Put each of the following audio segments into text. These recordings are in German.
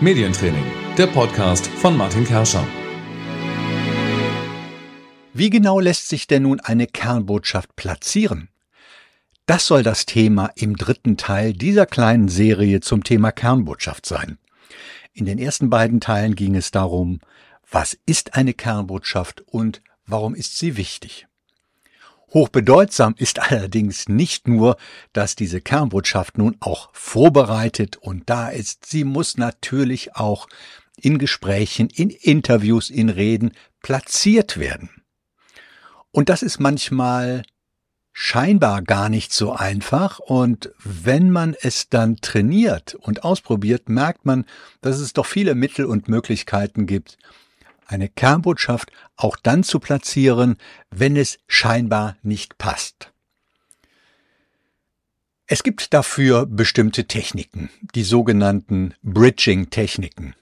Medientraining, der Podcast von Martin Kerscher. Wie genau lässt sich denn nun eine Kernbotschaft platzieren? Das soll das Thema im dritten Teil dieser kleinen Serie zum Thema Kernbotschaft sein. In den ersten beiden Teilen ging es darum, was ist eine Kernbotschaft und warum ist sie wichtig. Hochbedeutsam ist allerdings nicht nur, dass diese Kernbotschaft nun auch vorbereitet und da ist, sie muss natürlich auch in Gesprächen, in Interviews, in Reden platziert werden. Und das ist manchmal scheinbar gar nicht so einfach und wenn man es dann trainiert und ausprobiert, merkt man, dass es doch viele Mittel und Möglichkeiten gibt, eine Kernbotschaft auch dann zu platzieren, wenn es scheinbar nicht passt. Es gibt dafür bestimmte Techniken, die sogenannten Bridging-Techniken.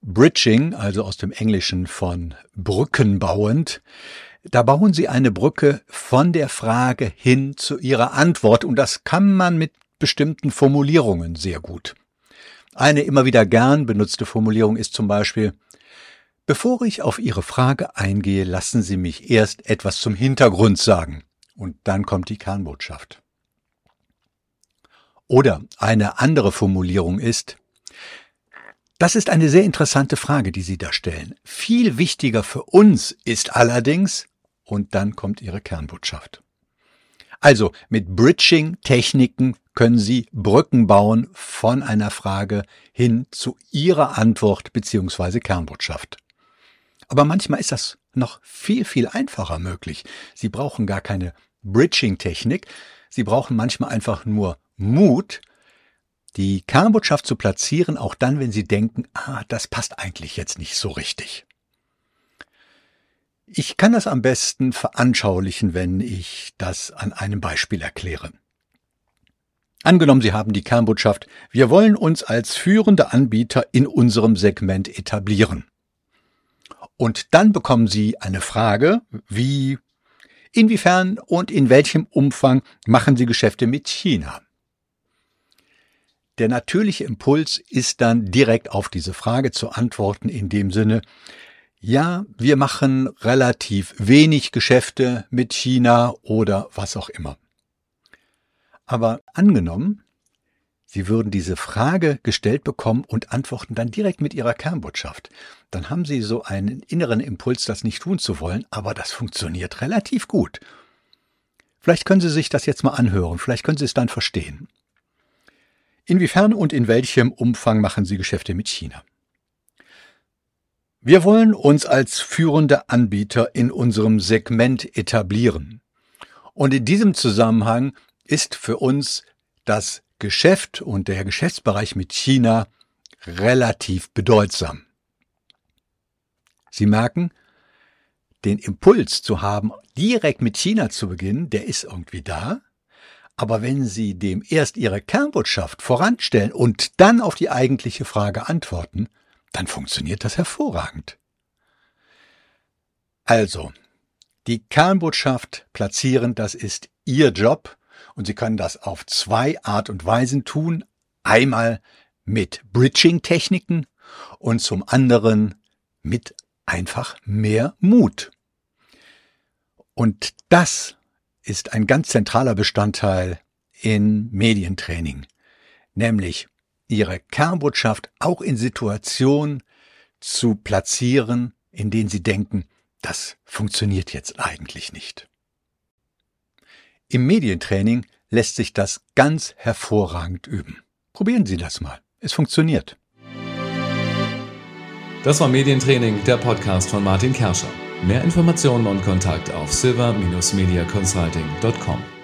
Bridging, also aus dem Englischen von Brücken bauend, da bauen Sie eine Brücke von der Frage hin zu Ihrer Antwort und das kann man mit bestimmten Formulierungen sehr gut. Eine immer wieder gern benutzte Formulierung ist zum Beispiel Bevor ich auf Ihre Frage eingehe, lassen Sie mich erst etwas zum Hintergrund sagen. Und dann kommt die Kernbotschaft. Oder eine andere Formulierung ist, das ist eine sehr interessante Frage, die Sie da stellen. Viel wichtiger für uns ist allerdings, und dann kommt Ihre Kernbotschaft. Also mit Bridging-Techniken können Sie Brücken bauen von einer Frage hin zu Ihrer Antwort bzw. Kernbotschaft. Aber manchmal ist das noch viel, viel einfacher möglich. Sie brauchen gar keine Bridging-Technik. Sie brauchen manchmal einfach nur Mut, die Kernbotschaft zu platzieren, auch dann, wenn Sie denken, ah, das passt eigentlich jetzt nicht so richtig. Ich kann das am besten veranschaulichen, wenn ich das an einem Beispiel erkläre. Angenommen, Sie haben die Kernbotschaft, wir wollen uns als führende Anbieter in unserem Segment etablieren. Und dann bekommen Sie eine Frage wie, inwiefern und in welchem Umfang machen Sie Geschäfte mit China? Der natürliche Impuls ist dann direkt auf diese Frage zu antworten in dem Sinne, ja, wir machen relativ wenig Geschäfte mit China oder was auch immer. Aber angenommen, Sie würden diese Frage gestellt bekommen und antworten dann direkt mit Ihrer Kernbotschaft. Dann haben Sie so einen inneren Impuls, das nicht tun zu wollen, aber das funktioniert relativ gut. Vielleicht können Sie sich das jetzt mal anhören, vielleicht können Sie es dann verstehen. Inwiefern und in welchem Umfang machen Sie Geschäfte mit China? Wir wollen uns als führende Anbieter in unserem Segment etablieren. Und in diesem Zusammenhang ist für uns das Geschäft und der Geschäftsbereich mit China relativ bedeutsam. Sie merken, den Impuls zu haben, direkt mit China zu beginnen, der ist irgendwie da. Aber wenn Sie dem erst Ihre Kernbotschaft voranstellen und dann auf die eigentliche Frage antworten, dann funktioniert das hervorragend. Also, die Kernbotschaft platzieren, das ist Ihr Job und Sie können das auf zwei Art und Weisen tun. Einmal mit Bridging-Techniken und zum anderen mit einfach mehr Mut. Und das ist ein ganz zentraler Bestandteil in Medientraining, nämlich Ihre Kernbotschaft auch in Situationen zu platzieren, in denen Sie denken, das funktioniert jetzt eigentlich nicht. Im Medientraining lässt sich das ganz hervorragend üben. Probieren Sie das mal. Es funktioniert. Das war Medientraining, der Podcast von Martin Kerscher. Mehr Informationen und Kontakt auf silver-mediaconsulting.com.